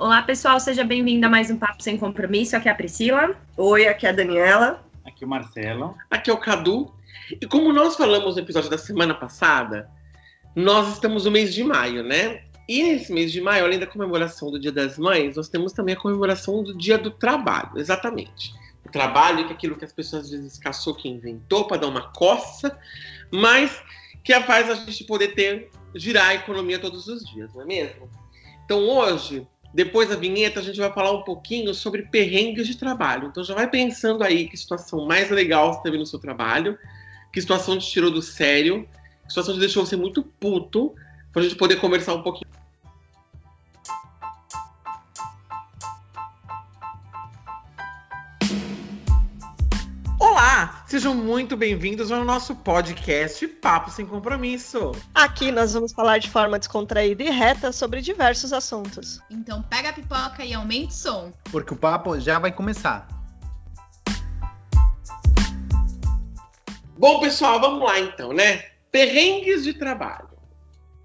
Olá, pessoal, seja bem-vindo a mais um Papo Sem Compromisso. Aqui é a Priscila. Oi, aqui é a Daniela. Aqui é o Marcelo. Aqui é o Cadu. E como nós falamos no episódio da semana passada, nós estamos no mês de maio, né? E nesse mês de maio, além da comemoração do Dia das Mães, nós temos também a comemoração do Dia do Trabalho, exatamente. O trabalho, que é aquilo que as pessoas às vezes caçou que inventou para dar uma coça, mas que faz a gente poder ter, girar a economia todos os dias, não é mesmo? Então hoje depois da vinheta, a gente vai falar um pouquinho sobre perrengues de trabalho. Então já vai pensando aí que situação mais legal você teve no seu trabalho, que situação te tirou do sério, que situação te deixou você muito puto, para a gente poder conversar um pouquinho. Olá, sejam muito bem-vindos ao nosso podcast Papo Sem Compromisso. Aqui nós vamos falar de forma descontraída e reta sobre diversos assuntos. Então pega a pipoca e aumente o som. Porque o papo já vai começar. Bom, pessoal, vamos lá então, né? Perrengues de trabalho.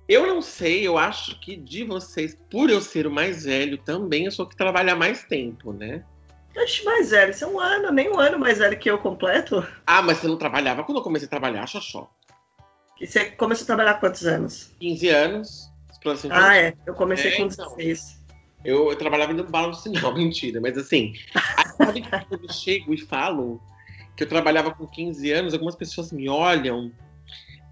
Eu não sei, eu acho que de vocês, por eu ser o mais velho, também eu sou que trabalha mais tempo, né? Acho mais velho, você é um ano, nem um ano mais velho que eu completo. Ah, mas você não trabalhava quando eu comecei a trabalhar, Xoxó? E você começou a trabalhar há quantos anos? 15 anos. Ah, é. Eu comecei é, com 16. Então. Eu, eu trabalhava indo no bala no sinal, mentira. Mas assim, sabe que quando eu chego e falo que eu trabalhava com 15 anos, algumas pessoas me olham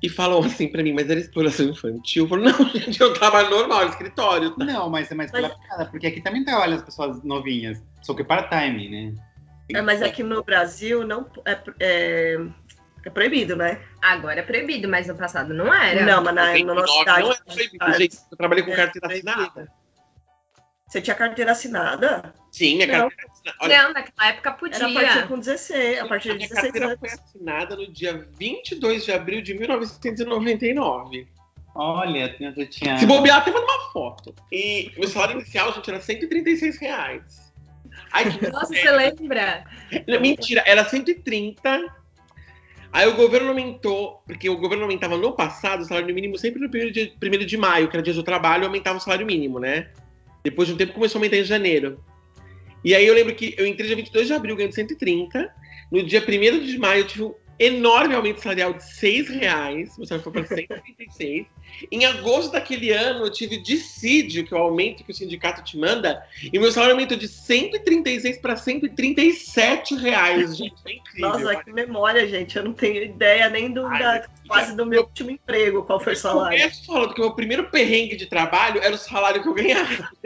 e falam assim pra mim, mas era exploração infantil? Eu falo, não, gente, eu trabalho normal, escritório. Tá? Não, mas é mais pela mas... porque aqui também trabalham as pessoas novinhas, só que part-time, né? É, mas aqui no Brasil não é, é, é, proibido, né? Agora é proibido, mas no passado não era. Não, mas na, na nossa cidade. Não é proibido, gente. Eu trabalhei com é carteira assinada. Você tinha carteira assinada? Sim, minha não. carteira assinada. Olha, não, naquela época podia. Era a partir com 16, a partir de 16 Minha carteira foi assinada no dia 22 de abril de 1999. Olha, eu tinha... Se bobear, até uma foto. E meu salário inicial, gente, era 136 reais. Ai, Nossa, você lembra? Mentira, era 130. Aí o governo aumentou, porque o governo aumentava no passado o salário mínimo sempre no primeiro, dia, primeiro de maio, que era dia do trabalho, aumentava o salário mínimo, né? Depois de um tempo começou a aumentar em janeiro. E aí eu lembro que eu entrei dia 22 de abril ganhando 130. No dia 1 de maio eu tive enorme aumento salarial de 6 reais. Meu salário foi para 136. em agosto daquele ano eu tive dissídio, que é o aumento que o sindicato te manda. E meu salário aumentou de 136 para 137 reais, gente. É incrível. Nossa, que memória, gente. Eu não tenho ideia nem do, Ai, da, quase do meu último emprego, qual foi o salário. Eu começo falando que o meu primeiro perrengue de trabalho era o salário que eu ganhava.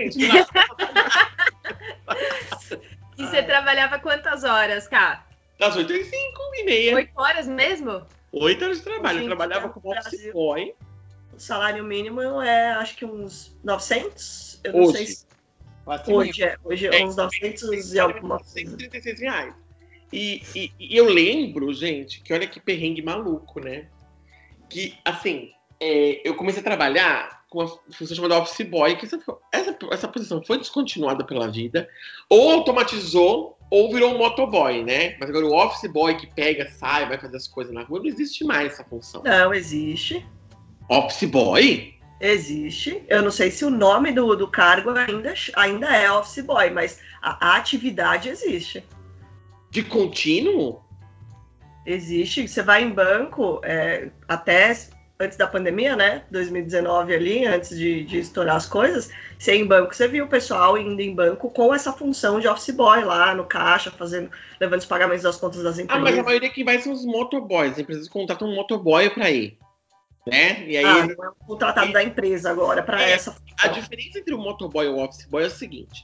e você trabalhava quantas horas, Cá? Das 8 às 5 e meia. 8 horas mesmo? 8 horas de trabalho. Gente, eu trabalhava como office boy. O salário mínimo é, acho que uns 900. Eu não hoje. sei se... Hoje, é, hoje é, uns 900 e alguma coisa. 136 reais. E, e, e, eu lembro, gente, que olha que perrengue maluco, né? Que, assim, é, eu comecei a trabalhar com uma função chamada Office Boy, que essa, essa, essa posição foi descontinuada pela vida, ou automatizou, ou virou um motoboy, né? Mas agora o Office Boy que pega, sai, vai fazer as coisas na rua, não existe mais essa função. Não, existe. Office Boy? Existe. Eu não sei se o nome do, do cargo ainda, ainda é Office Boy, mas a, a atividade existe. De contínuo? Existe. Você vai em banco é, até antes da pandemia, né? 2019 ali, antes de, de estourar as coisas, você em banco, você viu o pessoal indo em banco com essa função de office boy lá no caixa, fazendo, levando os pagamentos das contas das empresas. Ah, mas a maioria que vai são os motoboys. As empresas contratam um motoboy para ir. Né? E aí, ah, não é um contratado é, da empresa agora para é, essa função. A diferença entre o motoboy e o office boy é o seguinte: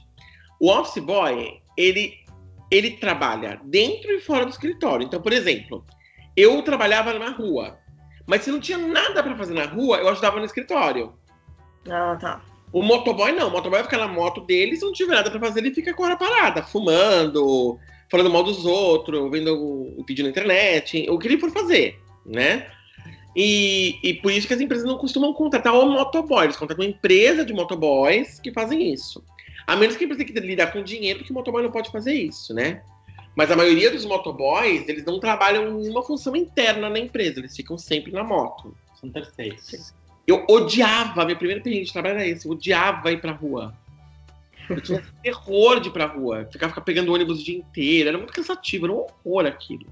o office boy, ele, ele trabalha dentro e fora do escritório. Então, por exemplo, eu trabalhava na rua mas se não tinha nada para fazer na rua, eu ajudava no escritório. Ah, tá. O motoboy não, o motoboy fica na moto dele, se não tiver nada para fazer, ele fica com a hora parada, fumando, falando mal dos outros, vendo o vídeo na internet, o que ele for fazer, né? E, e por isso que as empresas não costumam contratar o motoboy, eles contratam uma empresa de motoboys que fazem isso. A menos que a empresa tenha que lidar com dinheiro, porque o motoboy não pode fazer isso, né? Mas a maioria dos motoboys, eles não trabalham em uma função interna na empresa, eles ficam sempre na moto. São terceiros. Eu odiava, minha primeira experiência de trabalho era esse, eu odiava ir pra rua. Eu tinha terror de ir pra rua. Ficava, ficava pegando ônibus o dia inteiro. Era muito cansativo, era um horror aquilo.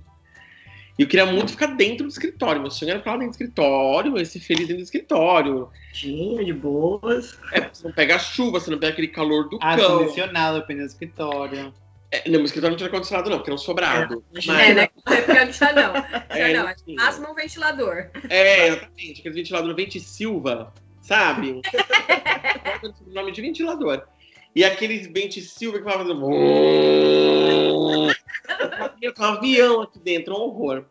E eu queria muito ficar dentro do escritório. Meu sonho era ficar lá dentro do escritório, esse feliz dentro do escritório. Tinha, de boas. É, você não pega a chuva, você não pega aquele calor do Ar cão. condicionado, dependendo do escritório. É, não, meu escritório não tinha ar-condicionado, não, porque era um sobrado. É, Mas- É, né? Já não. Já É, não. sim. Máximo um ventilador. É, exatamente. Aquele ventilador Vente Silva, sabe? o nome de ventilador. E aqueles Vente Silva que falavam fazendo. Um avião aqui dentro, um horror.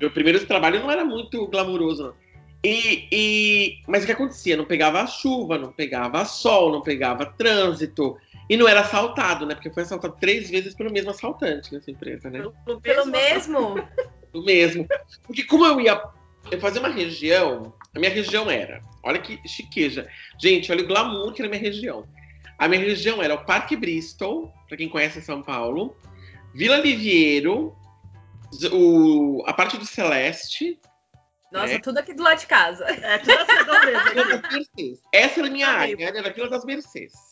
Meu primeiro trabalho não era muito glamuroso, não. E, e- Mas o que acontecia? Não pegava chuva, não pegava sol, não pegava trânsito. E não era assaltado, né? Porque foi assaltado três vezes pelo mesmo assaltante nessa empresa, né? Pelo, Pelo mesmo. do mesmo. Porque como eu ia eu fazia uma região, a minha região era, olha que chiqueja. Gente, olha o glamour que era a minha região. A minha região era o Parque Bristol, para quem conhece São Paulo, Vila Liviero, o, a parte do Celeste, Nossa, É. tudo aqui do lado de casa. É, tudo assim Mercês. Essa era a minha área, né? era a Vila das Mercês.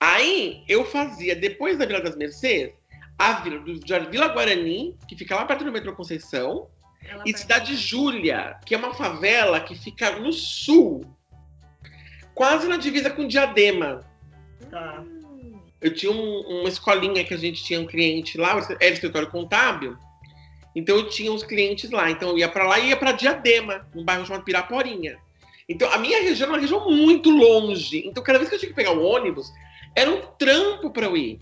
Aí eu fazia, depois da Vila das Mercês, a Vila do Vila Guarani, que fica lá perto do metrô Conceição, Ela e Cidade Júlia, que é uma favela que fica no sul, quase na divisa com Diadema. Tá. Eu tinha um- uma escolinha que a gente tinha um cliente lá, era escritório contábil, então eu tinha uns clientes lá. Então eu ia pra lá e ia pra Diadema, num bairro chamado Piraporinha. Então a minha região era uma região muito longe. Então cada vez que eu tinha que pegar o ônibus, era um trampo pra eu ir.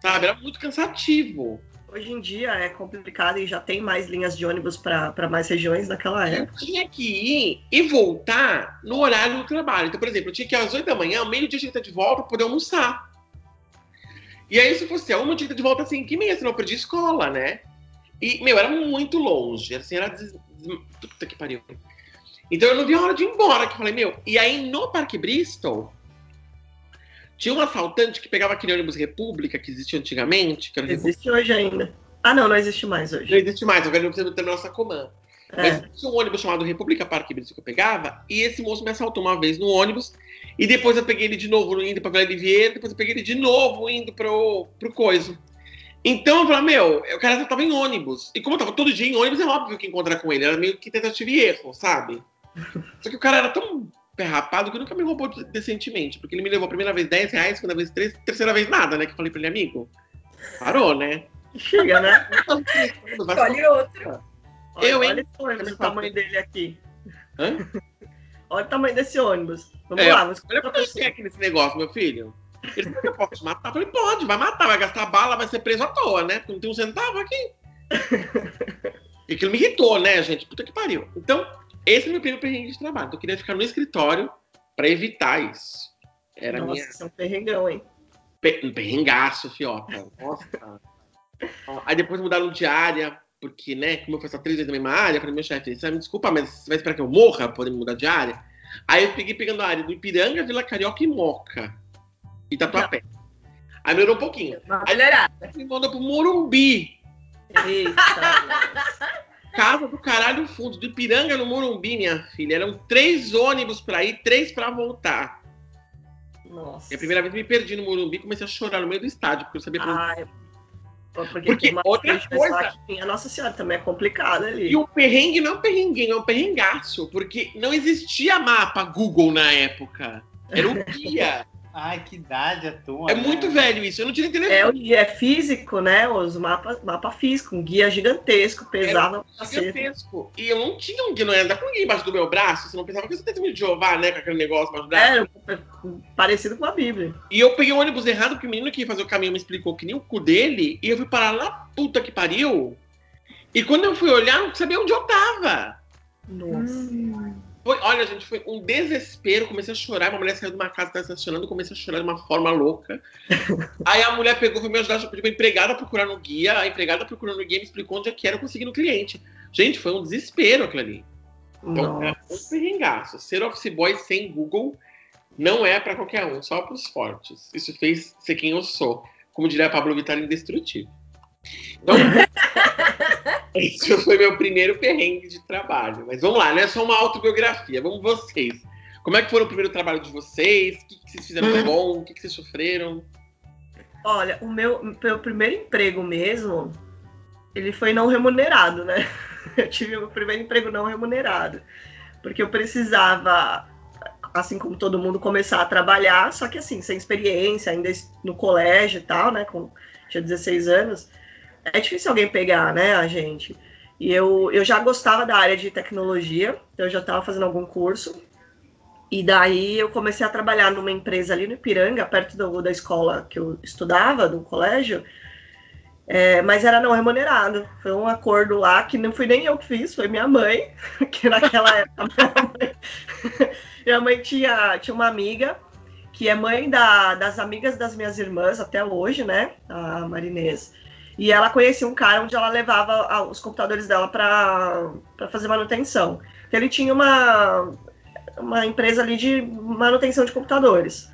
Sabe? Era muito cansativo. Hoje em dia é complicado e já tem mais linhas de ônibus para mais regiões naquela Eu época. tinha que ir e voltar no horário do trabalho. Então, por exemplo, eu tinha que ir às 8 da manhã, meio-dia eu tinha que estar de volta para poder almoçar. E aí, se fosse a uma, eu tinha que estar de volta às 5 e meia, senão eu perdi escola, né? E, meu, era muito longe. Assim, era. Des- Puta que pariu. Então eu não vi a hora de ir embora, que eu falei, meu. E aí, no Parque Bristol, tinha um assaltante que pegava aquele ônibus República que existia antigamente, que o República. Existe hoje ainda. Ah, não, não existe mais Não hoje. existe mais, agora não precisa ter nossa comanda. É. Mas tinha um ônibus chamado República Parque Bristol que eu pegava, e esse moço me assaltou uma vez no ônibus, e depois eu peguei ele de novo indo pra Vila Livier, depois eu peguei ele de novo indo pro, pro coiso. Então eu falei, meu, o cara já tava em ônibus. E como eu tava todo dia em ônibus, é óbvio que encontrar com ele. Era meio que tentativa e erro, sabe? Só que o cara era tão perrapado que nunca me roubou decentemente. Porque ele me levou a primeira vez 10 reais, segunda vez 3, terceira vez nada, né? Que eu falei pra ele, amigo. Parou, né? Chega, né? Escolhe outro. Olha, Eu, hein? olha esse tamanho dele aqui. Hã? Olha o tamanho desse ônibus. Vamos É, lá, vamos Olha quanto você aqui nesse negócio, meu filho. Ele falou que eu posso te matar. Eu falei, pode, vai matar, vai gastar bala, vai ser preso à toa, né? Porque não tem um centavo aqui. e aquilo me irritou, né, gente? Puta que pariu. Então, esse é meu primeiro perrengue de trabalho. Então, eu queria ficar no escritório pra evitar isso. Era Nossa, minha isso é um perrengão, hein? um perrengaço, fiota. Nossa. Aí depois mudaram de área, porque, né, como eu faço três vezes na mesma área, falei, meu chefe, você vai me desculpa, mas você vai esperar que eu morra pra poder mudar de área? Aí eu peguei pegando a área do Ipiranga, Vila Carioca e Moca. E Tatuapé. Aí melhorou um pouquinho. Melhorada. Aí me mandou pro Morumbi. Eita. Casa do caralho fundo, do Ipiranga no Morumbi, minha filha. Eram três ônibus pra ir, três pra voltar. Nossa. E a primeira vez me perdi no Morumbi, comecei a chorar no meio do estádio, porque eu sabia pra pô, porque, Porque outra coisa- tinha Nossa Senhora também é complicado ali. E o perrengue não é um perrenguinho, é um perrengaço, porque não existia mapa Google na época. Era um guia. Ai, que idade a tua. é né? muito velho isso, eu não tinha É, telefone. hoje é físico, né? Os mapas, mapa físico, um guia gigantesco, pesado cacete. gigantesco. E eu não tinha um guia, não ia andar com um guia embaixo do meu braço, você não pensava que você testemunho de Jeová, né, com aquele negócio embaixo do braço. É, parecido com a Bíblia. E eu peguei o ônibus errado, porque o menino que ia fazer o caminho me explicou que nem o cu dele, e eu fui parar lá, puta que pariu. E quando eu fui olhar, eu não sabia onde eu tava. Nossa. Foi, olha, gente, foi um desespero. Comecei a chorar. Uma mulher saiu de uma casa, estava estacionando, comecei a chorar de uma forma louca. Aí a mulher pegou, foi me ajudar, pediu uma empregada a procurar no guia. A empregada procurou no guia me explicou onde é que era, eu consegui no cliente. Gente, foi um desespero aquilo ali. Então, é um perrengaço. Ser office boy sem Google não é pra qualquer um, só pros fortes. Isso fez ser quem eu sou. Como diria Pablo Vittar, indestrutível. Então, esse foi meu primeiro perrengue de trabalho. Mas vamos lá, não é só uma autobiografia. Vamos vocês. Como é que foi o primeiro trabalho de vocês? O que, que vocês fizeram Hum. de bom? O que, que vocês sofreram? Olha, o meu, meu primeiro emprego mesmo, ele foi não remunerado, né? Eu tive o meu primeiro emprego não remunerado. Porque eu precisava, assim como todo mundo, começar a trabalhar, só que assim, sem experiência, ainda no colégio e tal, né? Com, tinha 16 anos. É difícil alguém pegar, né, a gente. E eu, eu já gostava da área de tecnologia, então eu já estava fazendo algum curso. E daí eu comecei a trabalhar numa empresa ali no Ipiranga, perto do, da escola que eu estudava, do colégio, é, mas era não remunerado. Foi um acordo lá que não fui nem eu que fiz, foi minha mãe, que naquela época minha mãe, minha mãe tinha, tinha uma amiga que é mãe da, das amigas das minhas irmãs até hoje, né? A Marinês. E ela conhecia um cara onde ela levava os computadores dela para fazer manutenção. Então, ele tinha uma, uma empresa ali de manutenção de computadores.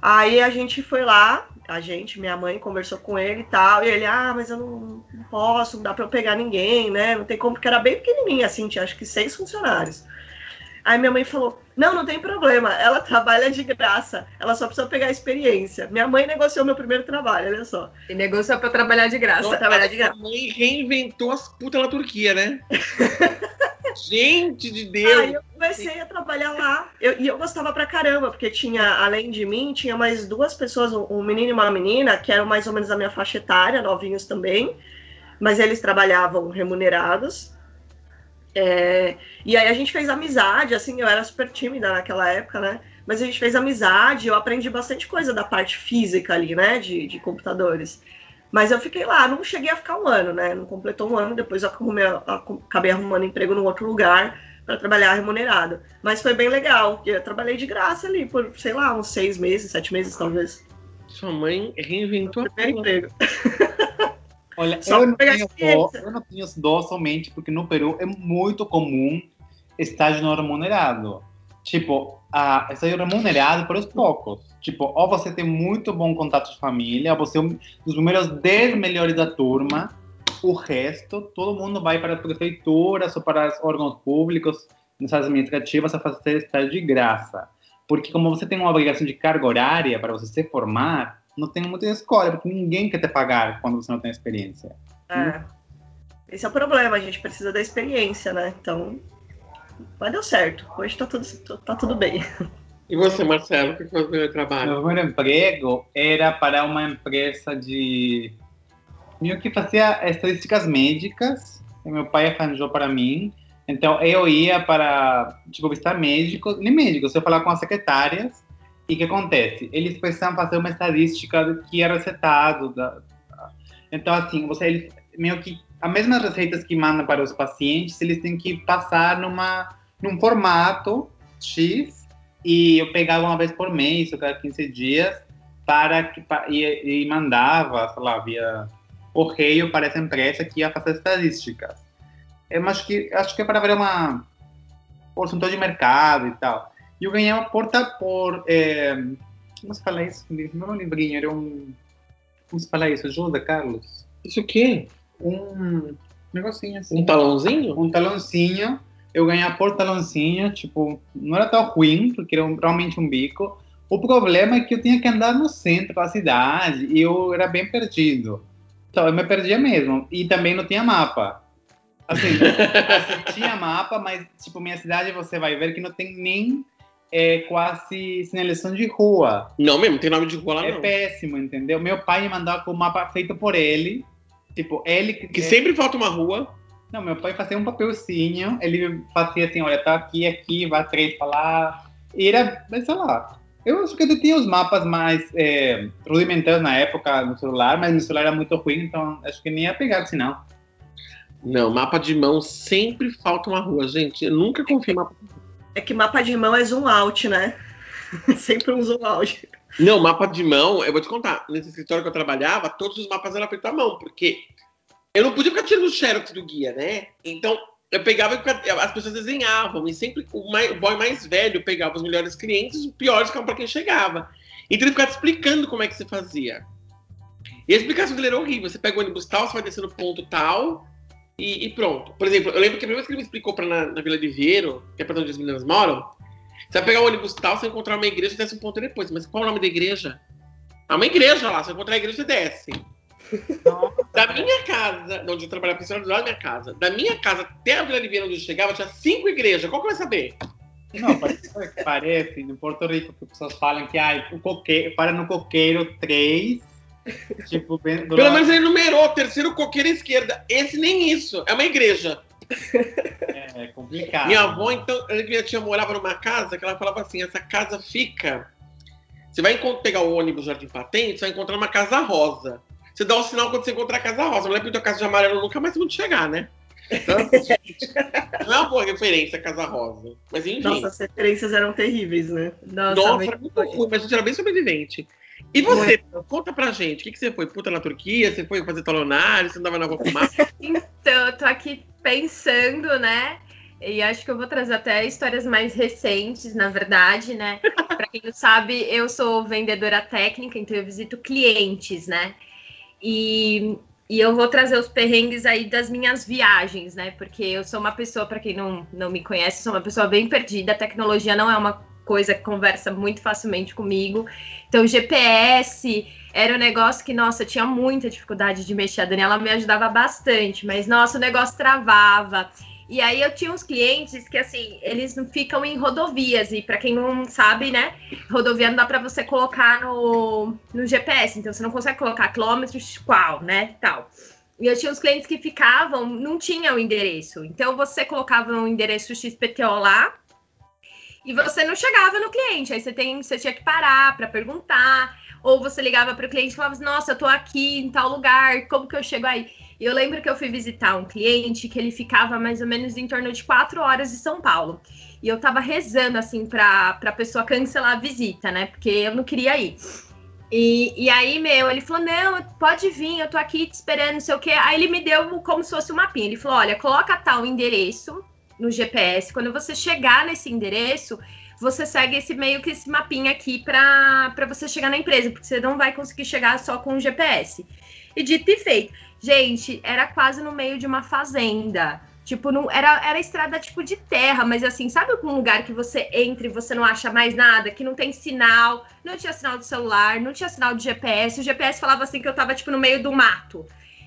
Aí a gente foi lá, a gente, minha mãe, conversou com ele e tal, e ele, ah, mas eu não, não posso, não dá para eu pegar ninguém, né? Não tem como, porque era bem pequenininha, assim, tinha acho que seis funcionários. Aí minha mãe falou, não, não tem problema, ela trabalha de graça, ela só precisa pegar experiência. Minha mãe negociou meu primeiro trabalho, olha só. E negociou pra trabalhar de graça. Nossa, trabalhar de graça. mãe reinventou as putas na Turquia, né? Gente de Deus! Aí eu comecei a trabalhar lá. Eu- e eu gostava pra caramba, porque tinha, além de mim, tinha mais duas pessoas, um, um menino e uma menina, que eram mais ou menos a minha faixa etária, novinhos também. Mas eles trabalhavam remunerados. É, e aí a gente fez amizade, assim, eu era super tímida naquela época, né? Mas a gente fez amizade, eu aprendi bastante coisa da parte física ali, né? De, de computadores. Mas eu fiquei lá, não cheguei a ficar um ano, né? Não completou um ano, depois eu arrumei, acabei arrumando emprego num outro lugar para trabalhar remunerado. Mas foi bem legal, eu trabalhei de graça ali por, sei lá, uns seis meses, sete meses talvez. Sua mãe reinventou a emprego. Olha, Só eu não, tenho dó, eu não tenho dó somente porque no Peru é muito comum estágio não remunerado. Tipo, a, estágio remunerado por os poucos. Tipo, ou você tem muito bom contato de família, ou você é um dos primeiros 10 melhores da turma, o resto, todo mundo vai para as prefeituras ou para os órgãos públicos, nas administrativas, a fazer estágio de graça. Porque como você tem uma obrigação de carga horária para você se formar, não tem muita escolha, porque ninguém quer te pagar quando você não tem experiência. É. Esse é o problema, a gente precisa da experiência, né? Então, mas deu certo. Hoje tá tudo, tá tudo bem. E você, Marcelo, o que foi o primeiro trabalho? Meu primeiro emprego era para uma empresa de. meio que fazia estatísticas médicas. que meu pai arranjou para mim. Então eu ia para, tipo, visitar médicos, nem médicos, eu ia falar com as secretárias. E o que acontece? Eles precisavam fazer uma estadística do que é recetado. Da... Então, assim, você, eles, meio que as mesmas receitas que mandam para os pacientes, eles têm que passar numa, num formato X e eu pegava uma vez por mês, ou cada 15 dias, para que, e, e mandava, sei lá, via correio para essa empresa que ia fazer estatísticas. Eu acho que, acho que é para ver uma porcentagem de mercado e tal. E eu ganhava por, ta- por é, como se fala isso? Não é um livrinho, era um, como se fala isso? Ajuda, Carlos? Isso o quê? Um negocinho assim Um talãozinho? um talãozinho. Eu ganhava por talãozinho, tipo, não era tão ruim, porque era um- realmente um bico. O problema é que eu tinha que andar no centro da cidade e eu era bem perdido. Então, eu me perdia mesmo. E também não tinha mapa. Assim, assim, tinha mapa, mas, tipo, minha cidade você vai ver que não tem nem é, quase sinalização de rua. Não mesmo, tem nome de rua lá é não. péssimo, entendeu? Meu pai me mandava com o mapa feito por ele. Tipo, ele Que é, sempre falta uma rua. não, meu pai fazia um papelzinho, ele fazia assim, olha, tá aqui, aqui, vai três pra lá. E era, sei lá. Eu acho que eu tinha os mapas mais é, rudimentares na época no celular, mas meu celular era muito ruim, então acho que nem ia pegar assim, não. Não, mapa de mão sempre falta uma rua, gente. Eu nunca confio em mapa. É que mapa de mão é zoom out, né? Sempre um zoom out. Não, mapa de mão, eu vou te contar. Nesse escritório que eu trabalhava, todos os mapas eram feitos à mão, porque eu não podia ficar tirando o xerox do guia, né? Então, eu pegava e as pessoas desenhavam, e sempre o, mais, o boy mais velho pegava os melhores clientes, os piores ficavam para quem chegava. Então ele ficava explicando como é que se fazia. E a explicação dele era horrível. Você pega o ônibus tal, você vai descer no ponto tal, e, e pronto. Por exemplo, eu lembro que a primeira vez que ele me explicou pra, na, na Vila de Vieiro, que é pra onde as meninas moram, Você vai pegar o ônibus tal, você encontrar uma igreja, desce um ponto depois. Mas qual é o nome da igreja? É uma igreja lá, você encontrar a igreja, você desce. Da minha casa, onde eu trabalhava pensando do lado da minha casa, da minha casa até a Vila Liviana onde eu chegava, tinha cinco igrejas. Qual que vai saber? Não, parece, parece no Porto Rico que as pessoas falam que ah, o coqueiro, para no coqueiro 3. Tipo, Pelo lado- menos ele numerou o terceiro coqueiro à esquerda. Esse nem isso, é uma igreja. é, é complicado. Minha avó, então, ela- minha tia morava numa casa que ela falava assim: essa casa fica. Você vai pegar o ônibus Jardim Patente, você vai encontrar uma casa rosa. Você dá o sinal quando você encontrar a casa rosa. Não é porque a casa de amarelo nunca mais vão chegar, né? Então, não é uma boa referência a casa rosa. Mas enfim. Nossa, as referências eram terríveis, né? Nossa, Nossa, muito ruim, mas a gente era bem sobrevivente. E você, conta pra gente, o que, que você foi? Puta na Turquia? Você foi fazer talonário? Você andava na rua? Então, eu tô aqui pensando, né? E acho que eu vou trazer até histórias mais recentes, na verdade, né? Pra quem não sabe, eu sou vendedora técnica, então eu visito clientes, né? E, e eu vou trazer os perrengues aí das minhas viagens, né? Porque eu sou uma pessoa, para quem não, não me conhece, sou uma pessoa bem perdida. A tecnologia não é uma coisa que conversa muito facilmente comigo. Então, GPS era um negócio que, nossa, eu tinha muita dificuldade de mexer. A Daniela me ajudava bastante, mas, nossa, o negócio travava. E aí eu tinha uns clientes que, assim, eles não ficam em rodovias. E para quem não sabe, né, rodovia não dá para você colocar no, no GPS. Então, você não consegue colocar quilômetros qual, né, tal. E eu tinha uns clientes que ficavam, não tinha o endereço. Então, você colocava um endereço XPTO lá, e você não chegava no cliente. Aí você, tem, você tinha que parar para perguntar, ou você ligava para o cliente e falava nossa, eu tô aqui em tal lugar, como que eu chego aí? E eu lembro que eu fui visitar um cliente que ele ficava mais ou menos em torno de quatro horas de São Paulo. E eu tava rezando, assim, para a pessoa cancelar a visita, né? Porque eu não queria ir. E, e aí, meu, ele falou: não, pode vir, eu tô aqui te esperando, não sei o quê. Aí ele me deu como se fosse um mapinha. Ele falou: olha, coloca tal endereço no GPS. Quando você chegar nesse endereço, você segue esse meio que esse mapinha aqui para você chegar na empresa, porque você não vai conseguir chegar só com o GPS. E dito e feito. Gente, era quase no meio de uma fazenda. Tipo, não, era, era estrada tipo de terra, mas assim, sabe algum lugar que você entra e você não acha mais nada, que não tem sinal, não tinha sinal de celular, não tinha sinal de GPS. O GPS falava assim que eu tava tipo no meio do mato.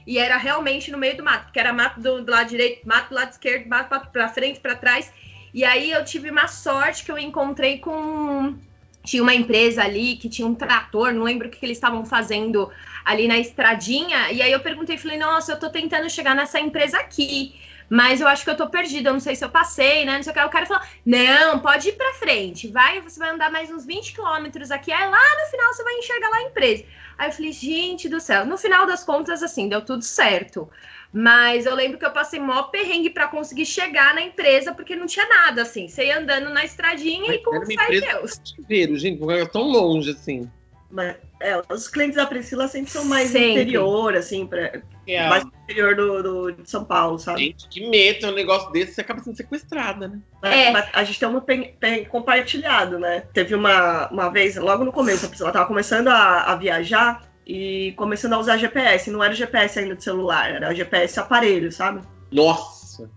E era realmente no meio do mato, porque era mato do, do lado direito, mato do lado esquerdo, mato pra frente, para trás. E aí eu tive uma sorte que eu encontrei com. Tinha uma empresa ali que tinha um trator, não lembro o que, que eles estavam fazendo ali na estradinha. E aí eu perguntei, falei, nossa, eu tô tentando chegar nessa empresa aqui. Mas eu acho que eu tô perdida, eu não sei se eu passei, né? Não sei o que. O cara falou: não, pode ir pra frente. Vai, você vai andar mais uns 20 quilômetros aqui. Aí lá no final você vai enxergar lá a empresa. Aí eu falei, gente do céu. No final das contas, assim, deu tudo certo. Mas eu lembro que eu passei mó perrengue para conseguir chegar na empresa, porque não tinha nada, assim. Você ia andando na estradinha e com Era uma fé em empresa Deus. Chuveiro, gente, porque era tão longe assim. Mas, é, os clientes da Priscila sempre são mais Sempre. interior, assim, pra, É, mais interior do, do- de São Paulo, sabe? Gente, que medo, um negócio desse, você acaba sendo sequestrada, né? Mas- É. mas a gente tem um pen- pen- compartilhado, né? Teve uma, uma vez, logo no começo, a Priscila tava começando a, a viajar e começando a usar GPS. Não era o GPS ainda de celular, era o GPS aparelho, sabe? Nossa.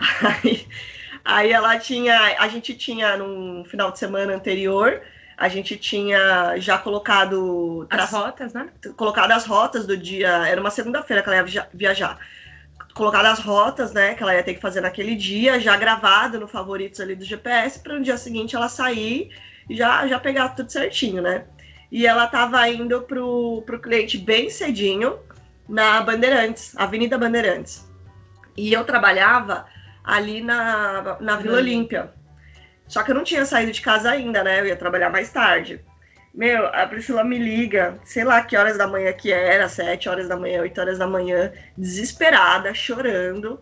Aí, aí ela tinha, a gente tinha no final de semana anterior, a gente tinha já colocado As rotas, né? colocado as rotas do dia. Era uma segunda-feira que ela ia via- viajar. Colocado as rotas, né, que ela ia ter que fazer naquele dia, já gravado no favoritos ali do GPS, para no dia seguinte ela sair e já, já pegar tudo certinho, né? E ela tava indo pro, pro cliente bem cedinho na Bandeirantes, Avenida Bandeirantes. E eu trabalhava ali na, na Vila Olímpia. Só que eu não tinha saído de casa ainda, né? Eu ia trabalhar mais tarde. Meu, a Priscila me liga, sei lá que horas da manhã que era, sete horas da manhã, oito horas da manhã, desesperada, chorando,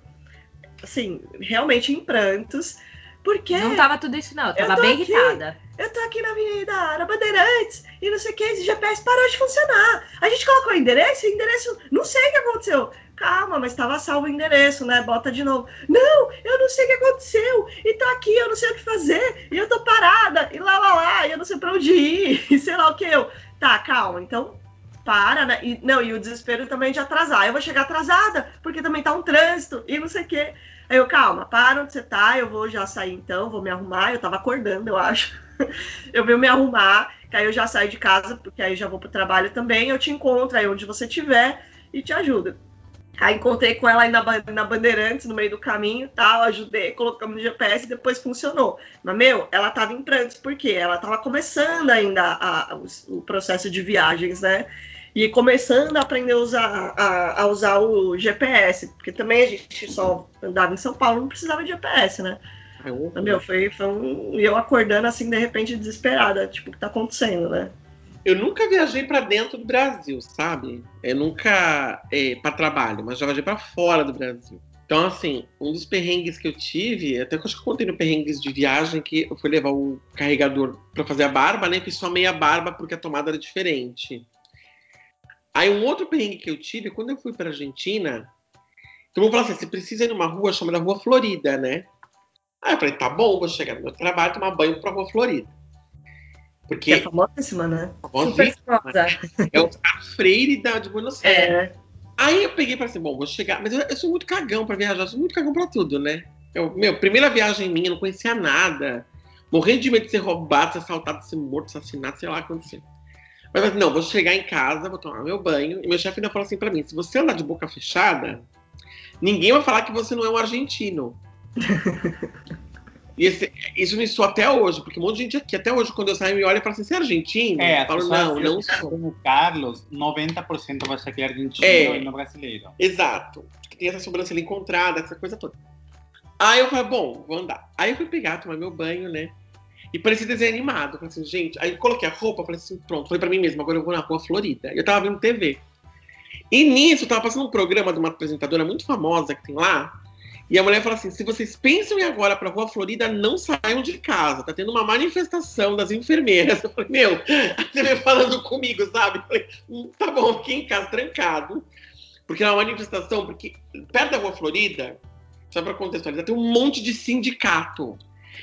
assim, realmente em prantos, porque Não tava tudo isso, não. Tava bem aqui. irritada. eu tô aqui na Avenida na Bandeirantes e não sei o que, esse GPS parou de funcionar. A gente colocou o endereço, o endereço, não sei o que aconteceu. Calma, mas estava salvo o endereço, né? Bota de novo. Não, eu não sei o que aconteceu. E tô aqui, eu não sei o que fazer. E eu tô parada. E lá, lá, lá. E eu não sei pra onde ir. E sei lá o que eu. Tá, calma. Então, para, né? E, não, e o desespero também de atrasar. Eu vou chegar atrasada, porque também tá um trânsito e não sei o que. Aí eu, calma, para onde você tá, eu vou já sair então, vou me arrumar. Eu tava acordando, eu acho. eu vou me arrumar, que aí eu já saio de casa, porque aí já vou pro trabalho também. Eu te encontro aí onde você estiver e te ajudo. Aí encontrei com ela aí na, na Bandeirantes, no meio do caminho tal, ajudei, colocamos no GPS e depois funcionou. Mas, meu, ela tava em prantos, porque ela tava começando ainda a, a, o, o, processo de viagens, né? E começando a aprender a usar, a, a, usar o GPS, porque também a gente só andava em São Paulo, não precisava de GPS, né? É meu, foi, foi um. E eu acordando assim, de repente, desesperada, tipo, o que tá acontecendo, né? Eu nunca viajei para dentro do Brasil, sabe? Eu nunca é, para trabalho, mas já viajei para fora do Brasil. Então, assim, um dos perrengues que eu tive, até que eu acho que contei no perrengues de viagem, que eu fui levar o carregador para fazer a barba, né? Fiz só meia barba porque a tomada era diferente. Aí, um outro perrengue que eu tive, quando eu fui para Argentina, então vou falar assim: você precisa ir numa rua chamada Rua Florida, né? Aí eu falei: tá bom, vou chegar no meu trabalho, tomar banho pra Rua Florida. Porque é famosíssima, né? Famosíssima. É o Freire da, de Buenos Aires. É. Aí eu peguei e falei assim, bom, vou chegar. Mas eu, eu, sou muito cagão pra viajar, eu sou muito cagão pra tudo, né? Eu, meu, primeira viagem minha, não conhecia nada. Morrendo de medo de ser roubado, ser assaltado, ser morto, assassinado, sei lá o que aconteceu. Mas assim, não, vou chegar em casa, vou tomar meu banho. E meu chefe ainda falou assim pra mim: se você andar de boca fechada, ninguém vai falar que você não é um argentino. E esse, isso me soa até hoje, porque um monte de gente aqui, até hoje, quando eu saio, me olha e fala assim: você é argentino? É, eu falo, não, não sou. Como Carlos, 90% vai ser argentino é, e não brasileiro. Exato. Porque tem essa sobrancelha encontrada, essa coisa toda. Aí eu falei, bom, vou andar. Aí eu fui pegar, tomar meu banho, né? E parecia desenho animado. falei assim, gente. Aí coloquei a roupa, falei assim, pronto. Falei pra mim mesmo, agora eu vou na rua Florida. E eu tava vendo TV. E nisso, tava passando um programa de uma apresentadora muito famosa que tem lá, e a mulher fala assim: se vocês pensam em agora para Rua Florida, não saiam de casa. Tá tendo uma manifestação das enfermeiras. Eu falei, meu, você vem falando comigo, sabe? Eu falei, hum, tá bom, fiquei em casa trancado. Porque é uma manifestação, porque perto da Rua Florida, só para contextualizar, tem um monte de sindicato.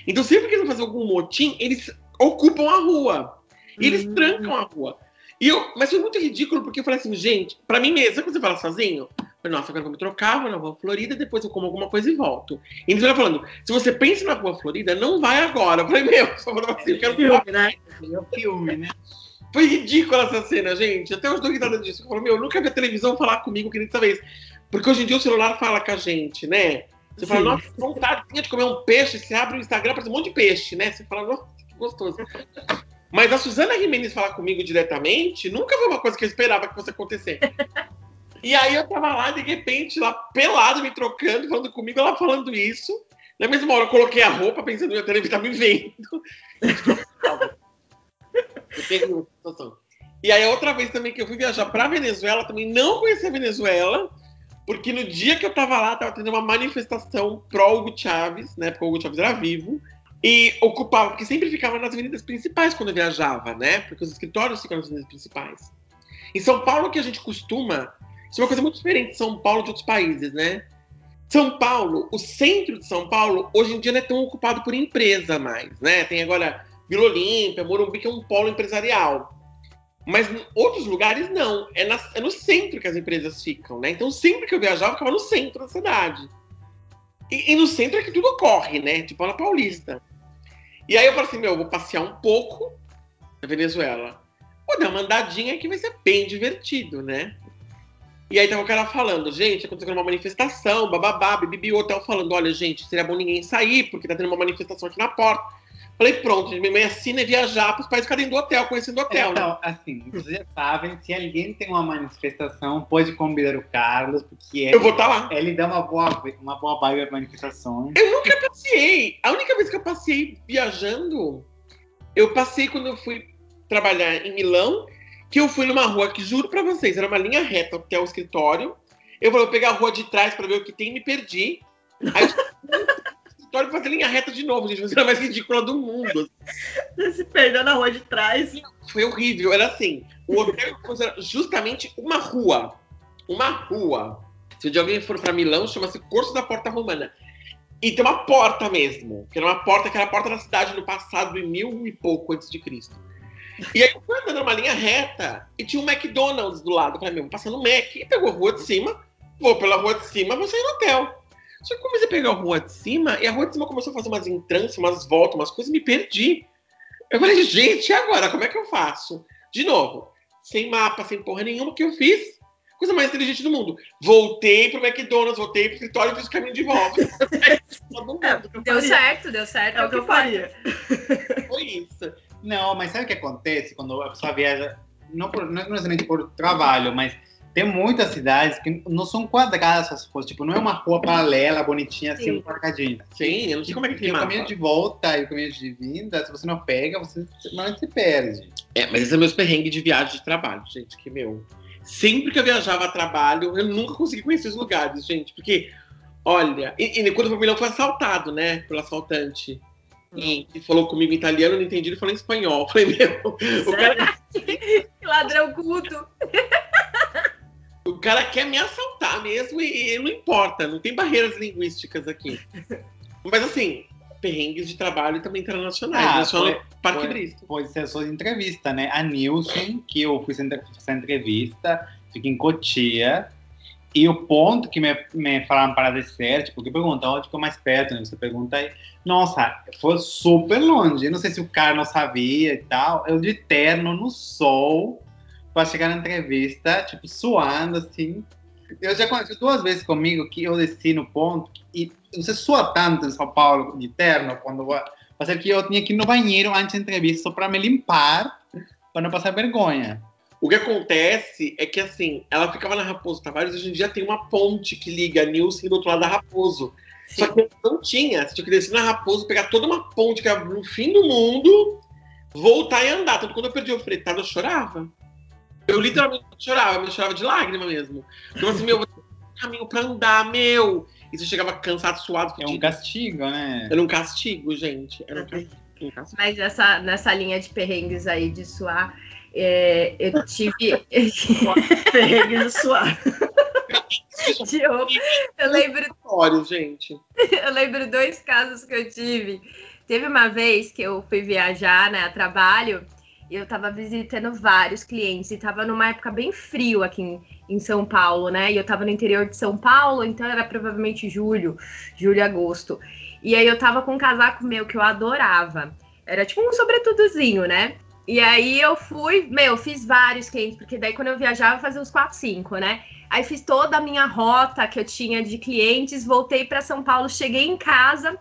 Então, sempre que eles vão fazer algum motim, eles ocupam a rua. E eles uhum. trancam a rua. E eu, mas foi muito ridículo, porque eu falei assim, gente, para mim mesmo, sabe quando você fala sozinho? Falei, nossa, agora eu vou me trocar, vou na Rua Florida, depois eu como alguma coisa e volto. E eles falando, se você pensa na Rua Florida, não vai agora. Eu falei, meu, só falando assim, eu quero filme, né? É um filme, né? Foi ridícula essa cena, gente. Até hoje tô risada disso. Eu falo, meu, eu nunca vi a televisão falar comigo que nem dessa vez. Porque hoje em dia o celular fala com a gente, né? Você Sim. fala, nossa, vontade de comer um peixe, você abre o Instagram, parece um monte de peixe, né? Você fala, nossa, que gostoso. Mas a Suzana Jimenez falar comigo diretamente nunca foi uma coisa que eu esperava que fosse acontecer. E aí eu tava lá, de repente, lá pelado, me trocando, falando comigo, ela falando isso. Na mesma hora eu coloquei a roupa, pensando que a televisão tá me vendo. E aí outra vez também que eu fui viajar pra Venezuela, também não conhecia a Venezuela, porque no dia que eu tava lá, tava tendo uma manifestação pró Hugo Chávez, né? Porque o Hugo Chávez era vivo. E ocupava, porque sempre ficava nas avenidas principais quando eu viajava, né? Porque os escritórios ficam nas avenidas principais. Em São Paulo, que a gente costuma isso é uma coisa muito diferente de São Paulo de outros países, né? São Paulo, o centro de São Paulo, hoje em dia não é tão ocupado por empresa mais, né? Tem agora Vila Olímpia, Morumbi, que é um polo empresarial. Mas em outros lugares não. É, na, é, no centro que as empresas ficam, né? Então sempre que eu viajava, eu ficava no centro da cidade. E, e no centro é que tudo ocorre, né? Tipo na Paulista. E aí eu falei assim, meu, eu vou passear um pouco na Venezuela. Vou dar uma andadinha que vai ser bem divertido, né? E aí tava o cara falando, gente, aconteceu uma manifestação, bababá, bibi, o hotel falando, olha, gente, seria bom ninguém sair, porque tá tendo uma manifestação aqui na porta. Falei, pronto, minha mãe assina é viajar para os países ficarem do hotel, conhecendo o hotel. Então, né? assim, vocês já sabem, se alguém tem uma manifestação, pode convidar o Carlos, porque ele, eu vou estar tá lá. ele dá uma boa, uma boa vibe às manifestações. Eu nunca passei. A única vez que eu passei viajando, eu passei quando eu fui trabalhar em Milão que eu fui numa rua que, juro pra vocês, era uma linha reta até o escritório. Eu vou pegar a rua de trás pra ver o que tem e me perdi. Aí escritório fazer linha reta de novo, gente. Foi a mais ridícula do mundo. Você se perdeu na rua de trás. Foi horrível. Era assim: o hotel era justamente uma rua. Uma rua. Se um dia alguém for para Milão, chama-se Corso da Porta Romana. E tem uma porta mesmo, que era uma porta que era a porta da cidade no passado, em mil e pouco antes de Cristo. E aí eu fui andando numa linha reta e tinha um McDonald's do lado. para mim, passando um Mac. E pegou a rua de cima, vou pela rua de cima, vou sair no hotel. Só que comecei a pegar a rua de cima e a rua de cima começou a fazer umas entranças, umas voltas, umas coisas e me perdi. Eu falei, gente, e agora? Como é que eu faço? De novo, sem mapa, sem porra nenhuma, o que eu fiz? Coisa mais inteligente do mundo. Voltei pro McDonald's, voltei pro escritório e fiz o caminho de volta. É, Deu certo, deu certo. É o que eu faria. Foi isso. Não, mas sabe o que acontece quando a pessoa viaja, não, por, não necessariamente por trabalho, mas tem muitas cidades que não são quadradas as coisas, tipo, não é uma rua paralela, bonitinha, assim, Sim. um quadradinho. Sim, eu não sei como é que tem o caminho de volta e o caminho de vinda, se você não pega, você normalmente se perde. É, mas esse é meus perrengues de viagem de trabalho, gente, que meu. Sempre que eu viajava a trabalho, eu nunca consegui conhecer os lugares, gente, porque, olha, e, e quando eu fui pra Milão, foi assaltado, né, pelo assaltante. E, e falou comigo em italiano, não entendi, ele falou em espanhol. Eu falei, meu, o cara, Ladrão culto. o cara quer me assaltar mesmo e, e não importa, não tem barreiras linguísticas aqui. Mas assim, perrengues de trabalho também internacionais, Ah, é só foi- Parque foi- Bristol. Pode ser só de entrevista, né? A Nilson, que eu fui fazer essa entrevista, fica em Cotia. E o ponto que me, me falaram para descer, tipo, que perguntam onde ficou mais perto, né? Você pergunta aí. Nossa, foi super longe. Não sei se o cara não sabia e tal. Eu de terno no sol para chegar na entrevista, tipo, suando assim. Eu já aconteceu duas vezes comigo que eu desci no ponto e você sua tanto em São Paulo de terno quando vai fazer que eu tinha que ir no banheiro antes da entrevista só para me limpar, para não passar vergonha. O que acontece é que, assim, ela ficava na Raposo Tavares, hoje em dia tem uma ponte que liga a Nilce do outro lado da Raposo. Só que não tinha. Você tinha que descer na Raposo, pegar toda uma ponte que era no fim do mundo, voltar e andar. Tanto quando eu perdi o fretado, eu chorava. Eu literalmente chorava, eu chorava de lágrima mesmo. Então, assim, meu, caminho pra andar, meu. E você chegava cansado, suado, É um castigo, né? Era um castigo, gente. Era um castigo. um castigo. Mas essa, nessa linha de perrengues aí de suar, é, eu tive. Perrengue de suar. eu, eu lembro Olha, gente. eu lembro dois casos que eu tive. Teve uma vez que eu fui viajar, né, a trabalho, e eu tava visitando vários clientes, e tava numa época bem frio aqui em, em São Paulo, né? E eu tava no interior de São Paulo, então era provavelmente julho, julho, agosto. E aí eu tava com um casaco meu que eu adorava. Era tipo um sobretudozinho, né? E aí eu fui, meu, fiz vários clientes, porque daí quando eu viajava eu fazia uns 4, 5, né? Aí fiz toda a minha rota que eu tinha de clientes, voltei para São Paulo, cheguei em casa,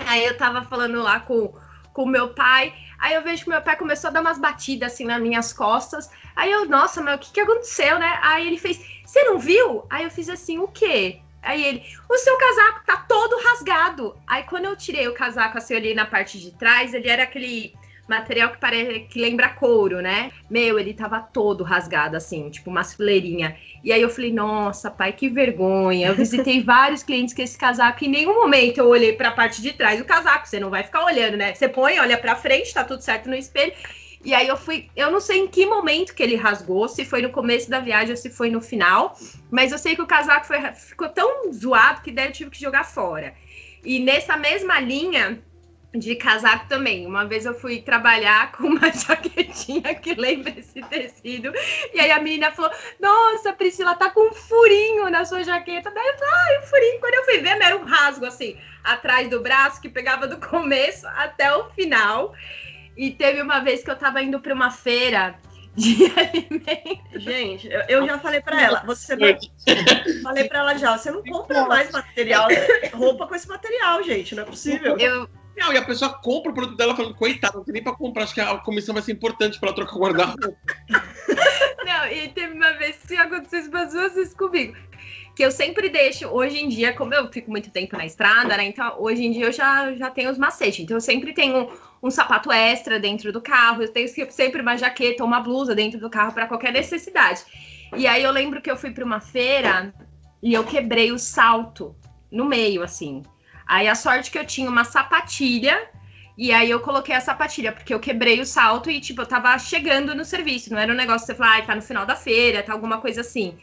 aí eu tava falando lá com com meu pai, aí eu vejo que meu pai começou a dar umas batidas assim nas minhas costas. Aí eu, nossa, mas o que que aconteceu, né? Aí ele fez, você não viu? Aí eu fiz assim, o quê? Aí ele, o seu casaco tá todo rasgado. Aí quando eu tirei o casaco, assim, olhei na parte de trás, ele era aquele material que parece que lembra couro, né? Meu, ele tava todo rasgado, assim, tipo uma fileirinha. E aí eu falei, nossa, pai, que vergonha. Eu visitei vários clientes com esse casaco e em nenhum momento eu olhei para a parte de trás do casaco. Você não vai ficar olhando, né? Você põe, olha para frente, tá tudo certo no espelho. E aí eu fui, eu não sei em que momento que ele rasgou, se foi no começo da viagem ou se foi no final, mas eu sei que o casaco foi, ficou tão zoado que daí eu tive que jogar fora. E nessa mesma linha, de casaco também. Uma vez eu fui trabalhar com uma jaquetinha que lembra esse tecido. E aí a menina falou: Nossa, Priscila, tá com um furinho na sua jaqueta. Daí eu falei: Ai, um furinho. Quando eu fui ver, era um rasgo assim, atrás do braço, que pegava do começo até o final. E teve uma vez que eu tava indo para uma feira de alimentos. Gente, eu, eu já falei pra ela, você não, falei pra ela já, você não compra mais material, roupa com esse material, gente, não é possível. Eu, Não, e a pessoa compra o produto dela falando, coitada, não tem nem pra comprar, acho que a comissão vai ser importante pra ela trocar o guarda-roupa. Não, e teve uma vez que aconteceu isso duas vezes comigo. Que eu sempre deixo, hoje em dia, como eu fico muito tempo na estrada, né? Então, hoje em dia eu já, já tenho os macetes. Então, eu sempre tenho um, um sapato extra dentro do carro, eu tenho sempre uma jaqueta ou uma blusa dentro do carro para qualquer necessidade. E aí eu lembro que eu fui para uma feira e eu quebrei o salto no meio, assim. Aí a sorte que eu tinha uma sapatilha e aí eu coloquei a sapatilha, porque eu quebrei o salto e, tipo, eu tava chegando no serviço. Não era um negócio que você fala, ai, tá no final da feira, tá alguma coisa assim.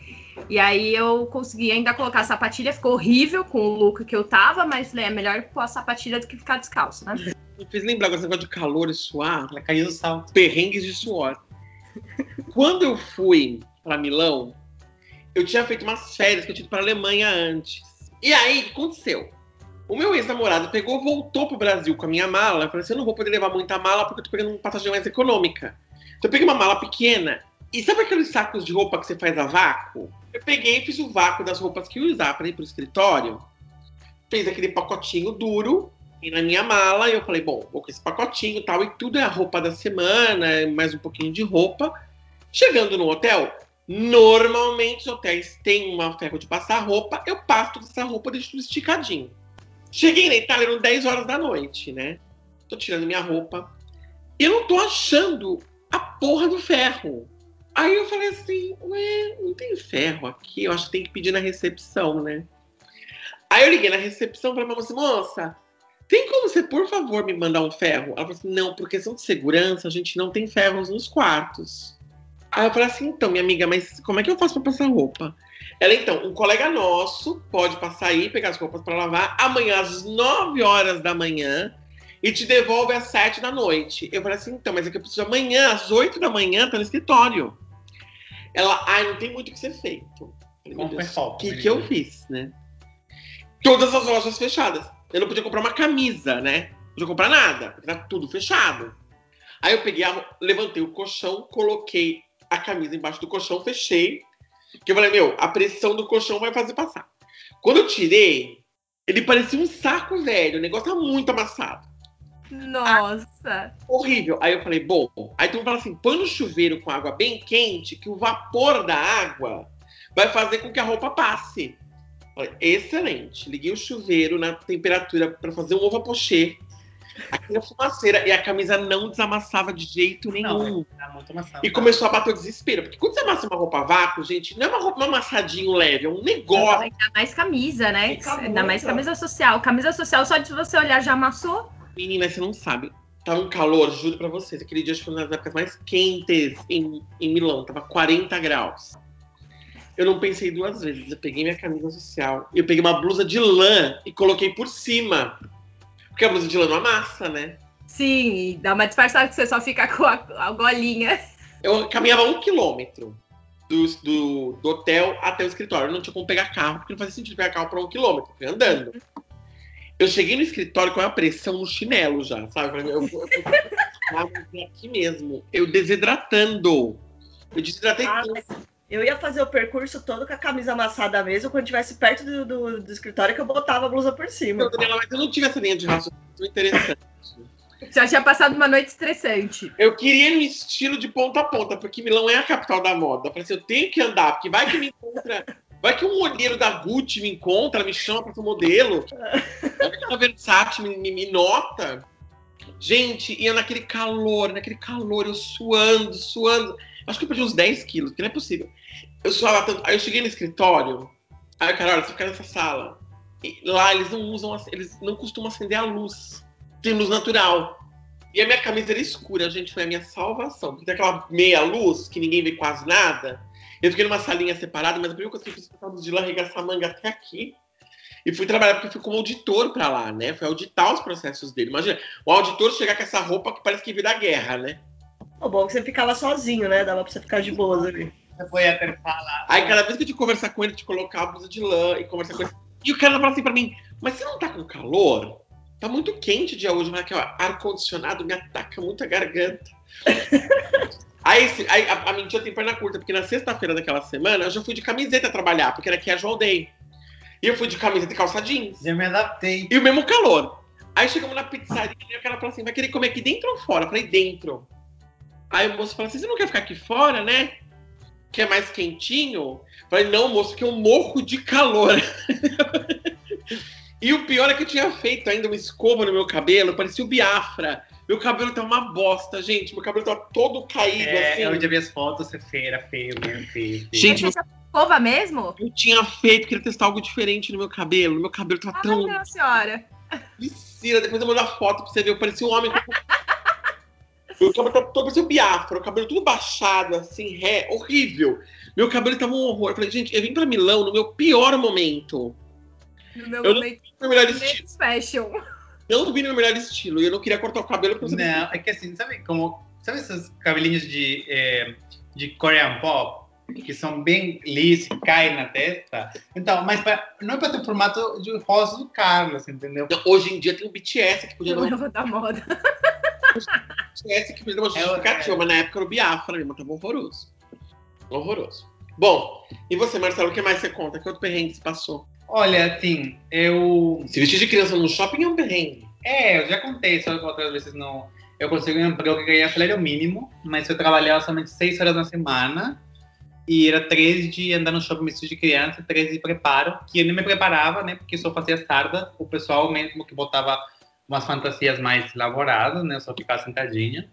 E aí eu consegui ainda colocar a sapatilha, ficou horrível com o look que eu tava, mas falei, é melhor pôr a sapatilha do que ficar descalço, né? Me fez lembrar agora esse negócio de calor e suar, Ela caiu do salto. perrengues de suor. Quando eu fui pra Milão, eu tinha feito umas férias que eu ido pra Alemanha antes. E aí, o que aconteceu? O meu ex-namorado pegou, voltou pro Brasil com a minha mala. Eu falei assim: eu não vou poder levar muita mala porque eu tô pegando uma passagem mais econômica. Então eu peguei uma mala pequena. E sabe aqueles sacos de roupa que você faz a vácuo? Eu peguei e fiz o vácuo das roupas que eu usar para ir pro escritório. Fez aquele pacotinho duro e na minha mala. E eu falei: bom, vou com esse pacotinho tal. E tudo é a roupa da semana, mais um pouquinho de roupa. Chegando no hotel, normalmente os hotéis têm uma ferro de passar roupa. Eu passo toda essa roupa, deixo tudo esticadinho. Cheguei na Itália, eram 10 horas da noite, né? Tô tirando minha roupa. Eu não tô achando a porra do ferro. Aí eu falei assim, ué, não tem ferro aqui, eu acho que tem que pedir na recepção, né? Aí eu liguei na recepção falei pra moça, moça, tem como você, por favor, me mandar um ferro? Ela falou assim, não, por questão de segurança, a gente não tem ferros nos quartos. Aí eu falei assim, então, minha amiga, mas como é que eu faço pra passar roupa? Ela, então, um colega nosso pode passar aí, pegar as roupas para lavar amanhã às 9 horas da manhã e te devolve às 7 da noite. Eu falei assim, então, mas é que eu preciso amanhã, às 8 da manhã, tá no escritório. Ela, ai, não tem muito o que ser feito. O que, que eu fiz, né? Todas as lojas fechadas. Eu não podia comprar uma camisa, né? Não podia comprar nada, porque tá tudo fechado. Aí eu peguei, levantei o colchão, coloquei a camisa embaixo do colchão, fechei que eu falei, meu, a pressão do colchão vai fazer passar. Quando eu tirei, ele parecia um saco velho, o negócio tá muito amassado. Nossa! Ah, horrível. Aí eu falei, bom, aí tu fala assim, põe no chuveiro com água bem quente, que o vapor da água vai fazer com que a roupa passe. Falei, excelente. Liguei o chuveiro na temperatura para fazer um ovo pochê aquela fumaceira e a camisa não desamassava de jeito nenhum. Não, muito amassado, e começou a bater o desespero. Porque quando você amassa uma roupa a vácuo, gente, não é uma roupa um amassadinho leve, é um negócio. Ainda mais camisa, né? Ainda mais camisa social. Camisa social, só de você olhar, já amassou. Menina, você não sabe. Tá um calor, juro pra vocês. Aquele dia foi uma das épocas mais quentes em, em Milão. Tava 40 graus. Eu não pensei duas vezes. Eu peguei minha camisa social, eu peguei uma blusa de lã e coloquei por cima porque a blusa de lã não amassa, né? Sim, dá uma disfarçada que você só fica com a, a golinha. Eu caminhava um quilômetro do, do, do, hotel até o escritório. Eu não tinha como pegar carro, porque não fazia sentido pegar carro para um quilômetro. Fui andando. Eu cheguei no escritório com a pressão no chinelo já, sabe? Eu, eu, eu, eu aqui mesmo. Eu desidratando. Eu desidratei ah, tudo. Eu ia fazer o percurso todo com a camisa amassada mesmo, quando estivesse perto do, do, do, escritório, que eu botava a blusa por cima. Eu, Daniela, mas eu não tive essa linha de raciocínio interessante. Já tinha passado uma noite estressante. Eu queria um estilo de ponta a ponta, porque Milão é a capital da moda. Eu falei assim, eu tenho que andar, porque vai que me encontra. Vai que um olheiro da Gucci me encontra, me chama para ser modelo. Vai que a Versace me, me, me nota. Gente, ia naquele calor, naquele calor, eu suando, suando. Acho que eu perdi uns 10 quilos, que não é possível. Eu suava tanto. Aí eu cheguei no escritório. Aí, cara, olha, você fica nessa sala. E lá eles não usam, eles não costumam acender a luz. Tem luz natural. E a minha camisa era escura, gente, foi a minha salvação. Porque tem aquela meia luz que ninguém vê quase nada. Eu fiquei numa salinha separada, mas a primeira coisa que eu fiz foi de lá arregaçar a manga até aqui. E fui trabalhar porque fui como auditor para lá, né? Fui auditar os processos dele. Imagina, o auditor chegar com essa roupa que parece que veio da guerra, né? O bom é que você ficava sozinho, né? Dava pra você ficar de boas ali. Foi até falar. Aí cada vez que eu te conversar com ele, te colocar a blusa de lã e conversar com ele. E o cara fala assim pra mim, mas você não tá com calor? Tá muito quente o dia hoje, mas aqui, ó, ar-condicionado me ataca muito a garganta. aí, esse, aí a, a mentira tem perna curta, porque na sexta-feira daquela semana eu já fui de camiseta trabalhar, porque era casual day. E eu fui de camiseta e calça jeans. Já me adaptei. E o mesmo calor. Aí chegamos na pizzaria e o cara falou assim: vai querer comer aqui dentro ou fora? Eu falei, dentro. Aí o moço falou assim: você não quer ficar aqui fora, né? Que é mais quentinho? Eu falei, não, moço, que eu morro de calor. e o pior é que eu tinha feito ainda uma escova no meu cabelo, parecia o Biafra. Meu cabelo tá uma bosta, gente. Meu cabelo tá todo caído, é, assim. Eu já vi as fotos, você feira, feio, feio, feio. Gente, Mas você escova mesmo? Eu tinha feito, queria testar algo diferente no meu cabelo. Meu cabelo tá ah, tão. Meu senhora. Piscina, depois eu vou mandar foto pra você ver. Eu parecia um homem com meu cabelo tá todo parecia Biafra, o cabelo tudo baixado, assim, ré, horrível. Meu cabelo tava um horror. Eu falei, gente, eu vim pra Milão no meu pior momento. No meu eu momento, não melhor estilo. fashion. Eu não vi no meu melhor estilo e eu não queria cortar o cabelo porque Não, é que assim, sabe como. Sabe esses cabelinhos de, é, de Korean Pop? que são bem lisos, que caem na testa. Então, mas pra, não é para ter o formato de rosa do Carlos, entendeu? Não, hoje em dia tem o BTS que podia uma, Eu vou dar moda. BTS que dar uma É, justificativa, é. mas na época era o Biafra mesmo, tava horroroso. Horroroso. Bom, e você, Marcelo, o que mais você conta? Que outro perrengue você passou? Olha, assim, eu. Se vestir de criança no shopping é um perrengue. É, eu já contei só que outras vezes não. Eu consegui um emprego que ganhava salário mínimo, mas eu trabalhava somente seis horas na semana. E era três de andar no shopping vestido de criança, três de preparo, que eu nem me preparava, né? Porque só fazia tarde. O pessoal mesmo que botava umas fantasias mais elaboradas, né? Só ficava sentadinha.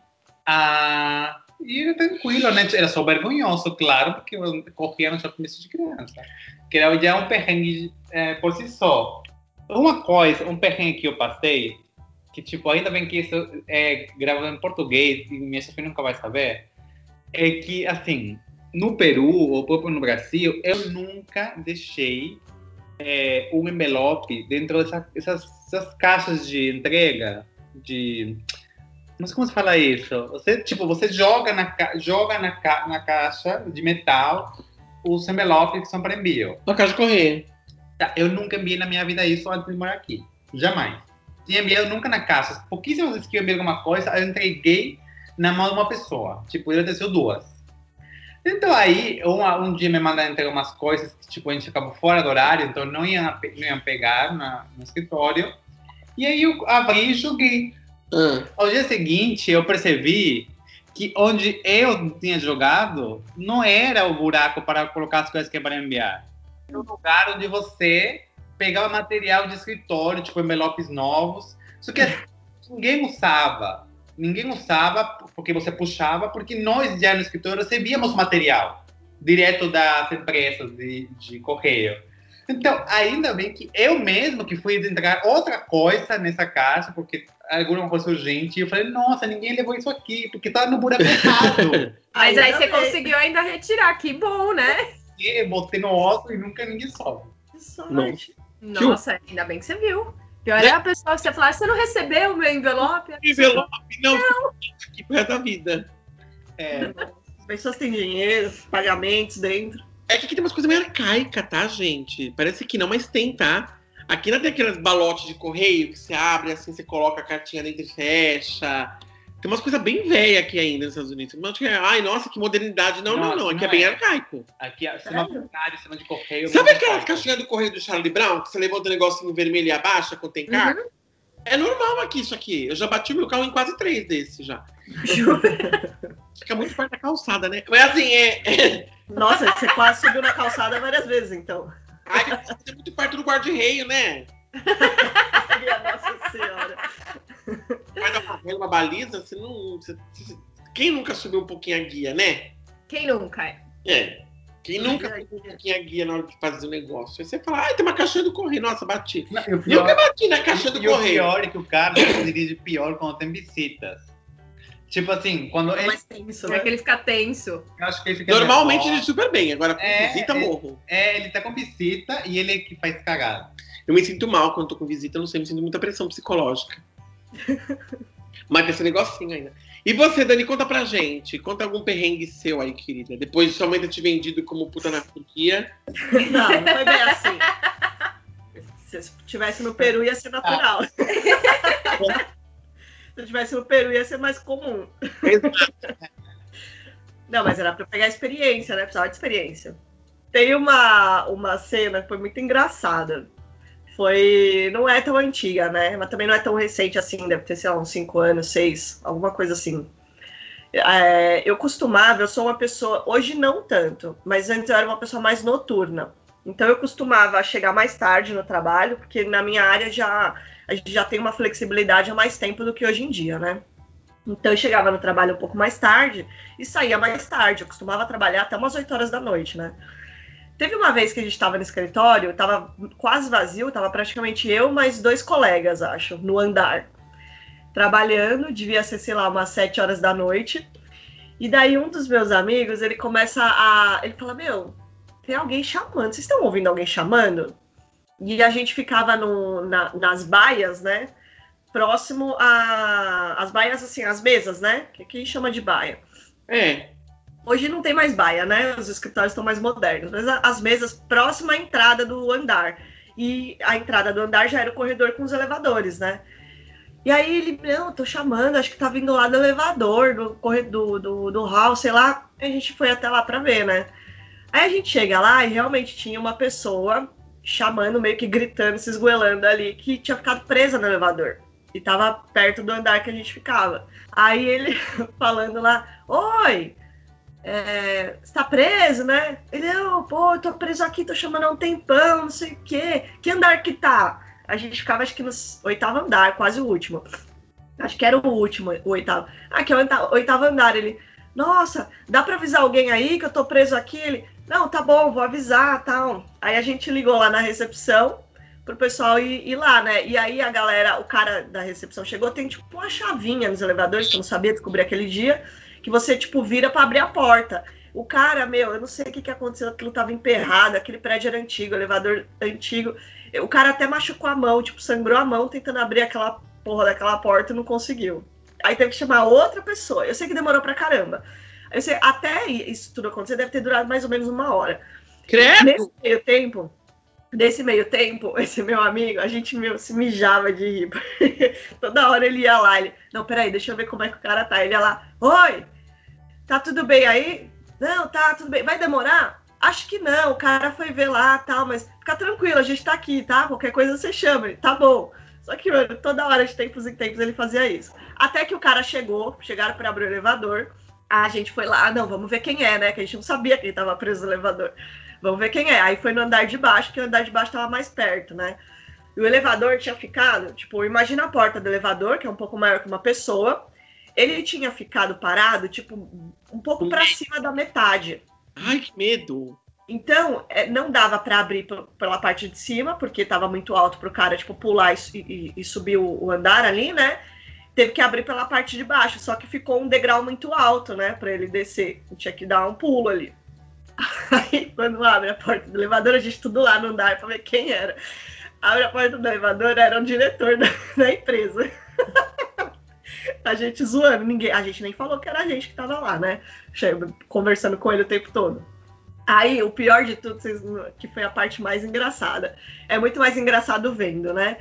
Ah, e era tranquilo, né? Era só vergonhoso, claro, porque eu corria no shopping de criança. Que era já um perrengue eh, por si só. Uma coisa, um perrengue que eu passei, que tipo, ainda bem que isso é gravado em português e minha chefe nunca vai saber, é que, assim, no Peru, ou próprio no Brasil, eu nunca deixei é, um envelope dentro dessas essas, essas caixas de entrega, de... Sei como se fala isso. Você, tipo, você joga na, joga na, ca- na caixa de metal os envelopes que são para envio. Na casa de correr. Tá, eu nunca enviei na minha vida isso antes de morar aqui. Jamais. Tinha enviado nunca na caixa. Pouquíssimas vezes que eu enviei alguma coisa, eu entreguei na mão de uma pessoa. Tipo, ele aconteceu duas. Então aí, um, um dia me mandaram entregar umas coisas que, tipo, a gente acabou fora do horário, então não iam, pe- não iam pegar na, no escritório. E aí eu abri e joguei. Ah, Ao dia seguinte, eu percebi que onde eu tinha jogado não era o buraco para colocar as coisas que é para enviar. Era o lugar onde você pegava material de escritório, tipo envelopes novos. Só que ninguém usava. Ninguém usava porque você puxava, porque nós já no escritório recebíamos material direto das empresas de, de correio. Então, ainda bem que eu mesmo que fui entregar outra coisa nessa caixa, porque alguma coisa urgente, e eu falei, nossa, ninguém levou isso aqui, porque tá no buraco errado. Mas aí Ainda você bem. conseguiu ainda retirar, que bom, né? e botei no outro e nunca ninguém soube. Que sorte. Nossa, ainda bem que você viu. Pior é a pessoa você falar, você não recebeu o meu envelope? envelope, não, aqui pro resto da vida. É, As pessoas têm dinheiro, pagamentos dentro. É que aqui tem umas coisas meio arcaicas, tá, gente? Parece que não, mas tem, tá? Aqui não tem aqueles balotes de correio que você abre, assim, você coloca a cartinha dentro e fecha. Tem umas coisas bem velhas aqui ainda nos Estados Unidos. Não, que é, Ai, nossa, que modernidade. Não, não, Nossa, não. Aqui não é bem é. arcaico. aqui, sistema bancário, sistema de correio. Sabe muito aquela arcaico. caixinha do correio do Charlie Brown, que você levanta o negocinho vermelho e abaixa quando tem carga? Uhum. É normal aqui isso aqui. Eu já bati o meu carro em quase três desses já. Fica muito perto da calçada, né? Mas assim, é. Nossa, você quase subiu na calçada várias vezes, então. Ai, é muito perto do guarda-reio, né? Nossa senhora. Vai dar uma, uma baliza, você não. você- você- quem nunca subiu um pouquinho a guia, né? Quem nunca? é? É. Quem nunca subiu um pouquinho a guia na hora de fazer o negócio? Aí você fala, ai, tem uma caixinha do correio. Nossa, bati. Não, e o Nunca pior, bati na caixinha do e o correio. pior é que o cara dirige pior quando tem visitas. Tipo assim, quando É ele, mais tenso, É né? que ele fica tenso. eu acho que ele fica Normalmente ele nervoso. super bem, agora com É, visita é. morro. É, ele tá com visita e ele é que faz cagada. Eu me sinto mal quando tô com visita, eu não sei, me sinto muita pressão psicológica. Mas tem esse negocinho ainda. E você, Dani, conta pra gente. Conta algum perrengue seu aí, querida. Depois de sua mãe ter te vendido como puta na Turquia. Não, não foi bem assim. Se eu estivesse no Peru, ia ser natural. Se eu estivesse no Peru, ia ser mais comum. Não, mas era pra pegar experiência, né? Precisava de experiência. Tem uma, uma cena que foi muito engraçada. Foi. Não é tão antiga, né? Mas também não é tão recente assim, deve ter, sei lá, uns 5 anos, 6, alguma coisa assim. É, eu costumava, eu sou uma pessoa, hoje não tanto, mas antes eu era uma pessoa mais noturna. Então eu costumava chegar mais tarde no trabalho, porque na minha área já a gente já tem uma flexibilidade há mais tempo do que hoje em dia, né? Então eu chegava no trabalho um pouco mais tarde e saía mais tarde. Eu costumava trabalhar até umas 8 horas da noite, né? Teve uma vez que a gente estava no escritório, estava quase vazio, estava praticamente eu mais dois colegas, acho, no andar. Trabalhando, devia ser, sei lá, umas 7 horas da noite. E daí um dos meus amigos, ele começa a. Ele fala, meu, tem alguém chamando. Vocês estão ouvindo alguém chamando? E a gente ficava no, na- nas baias, né? Próximo a. As baias, assim, as mesas, né? Que aqui chama de baia. É. Hoje não tem mais baia, né? Os escritórios estão mais modernos, mas as mesas próxima à entrada do andar. E a entrada do andar já era o corredor com os elevadores, né? E aí ele, não, tô chamando, acho que tá vindo lá do elevador, do corredor, do, do hall, sei lá. A gente foi até lá para ver, né? Aí a gente chega lá e realmente tinha uma pessoa chamando, meio que gritando, se esgoelando ali, que tinha ficado presa no elevador. E tava perto do andar que a gente ficava. Aí ele falando lá, oi, é, está preso, né? Ele, oh, pô, tô preso aqui, tô chamando há um tempão, não sei o quê. Que andar que tá? A gente ficava, acho que no oitavo andar, quase o último. Acho que era o último, o oitavo. Ah, que é o oitavo andar. Ele, nossa, dá pra avisar alguém aí que eu tô preso aqui? Ele, não, tá bom, vou avisar, tal. Aí a gente ligou lá na recepção pro pessoal ir, ir, lá, né? E aí a galera, o cara da recepção chegou, tem tipo uma chavinha nos elevadores, que eu não sabia descobrir aquele dia que você, tipo, vira para abrir a porta. O cara, meu, eu não sei o que, que aconteceu, aquilo tava emperrado, aquele prédio era antigo, elevador antigo. O cara até machucou a mão, tipo, sangrou a mão tentando abrir aquela porra daquela porta e não conseguiu. Aí teve que chamar outra pessoa. Eu sei que demorou pra caramba. Eu sei, até isso tudo acontecer deve ter durado mais ou menos uma hora. Credo! Nesse meio tempo, nesse meio tempo, esse meu amigo, a gente meu, se mijava de rir. Toda hora ele ia lá, ele, não, peraí, deixa eu ver como é que o cara tá. Ele ia lá, oi, Tá tudo bem aí? Não, tá tudo bem. Vai demorar? Acho que não. O cara foi ver lá, tal, mas fica tranquilo, a gente tá aqui, tá? Qualquer coisa você chama. Tá bom. Só que, mano, toda hora, de tempos em tempos, ele fazia isso. Até que o cara chegou, chegaram para abrir o elevador. A gente foi lá, não, vamos ver quem é, né? Que a gente não sabia quem tava preso no elevador. Vamos ver quem é. Aí foi no andar de baixo, que o andar de baixo tava mais perto, né? E o elevador tinha ficado, tipo, imagina a porta do elevador, que é um pouco maior que uma pessoa, ele tinha ficado parado, tipo, um pouco para cima da metade. Ai, que medo! Então, é, não dava para abrir pela parte de cima, porque estava muito alto para o cara, tipo, pular e, e, e subir o, o, andar ali, né? Teve que abrir pela parte de baixo, só que ficou um degrau muito alto, né? Para ele descer. Tinha que dar um pulo ali. Aí, quando abre a porta do elevador, a gente tudo lá no andar para ver quem era. Abre a porta do elevador, era o diretor da, da empresa. a gente zoando, ninguém, a gente nem falou que era a gente que tava lá, né? Conversando com ele o tempo todo. Aí, o pior de tudo, que foi a parte mais engraçada. É muito mais engraçado vendo, né?